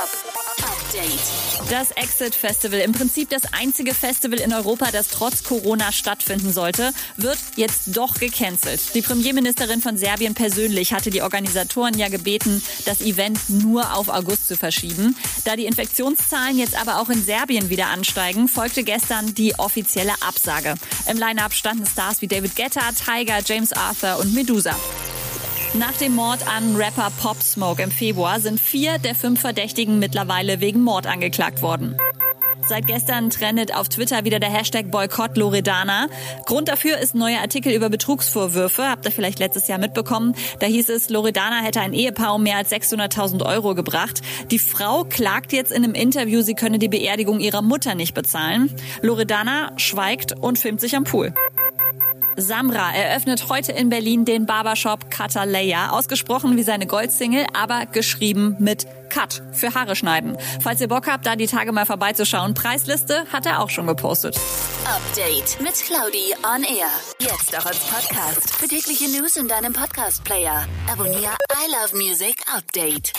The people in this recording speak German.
Update. Das Exit Festival, im Prinzip das einzige Festival in Europa, das trotz Corona stattfinden sollte, wird jetzt doch gecancelt. Die Premierministerin von Serbien persönlich hatte die Organisatoren ja gebeten, das Event nur auf August zu verschieben. Da die Infektionszahlen jetzt aber auch in Serbien wieder ansteigen, folgte gestern die offizielle Absage. Im Line-up standen Stars wie David Guetta, Tiger, James Arthur und Medusa. Nach dem Mord an Rapper Pop Smoke im Februar sind vier der fünf Verdächtigen mittlerweile wegen Mord angeklagt worden. Seit gestern trendet auf Twitter wieder der Hashtag Boykott Loredana. Grund dafür ist ein neuer Artikel über Betrugsvorwürfe. Habt ihr vielleicht letztes Jahr mitbekommen? Da hieß es, Loredana hätte ein Ehepaar um mehr als 600.000 Euro gebracht. Die Frau klagt jetzt in einem Interview, sie könne die Beerdigung ihrer Mutter nicht bezahlen. Loredana schweigt und filmt sich am Pool. Samra eröffnet heute in Berlin den Barbershop Kataleya, ausgesprochen wie seine Goldsingle, aber geschrieben mit Cut für Haare schneiden. Falls ihr Bock habt, da die Tage mal vorbeizuschauen, Preisliste hat er auch schon gepostet. Update mit Claudi on Air. Jetzt auch als Podcast. Für News in deinem Podcast-Player. Abonniere I Love Music Update.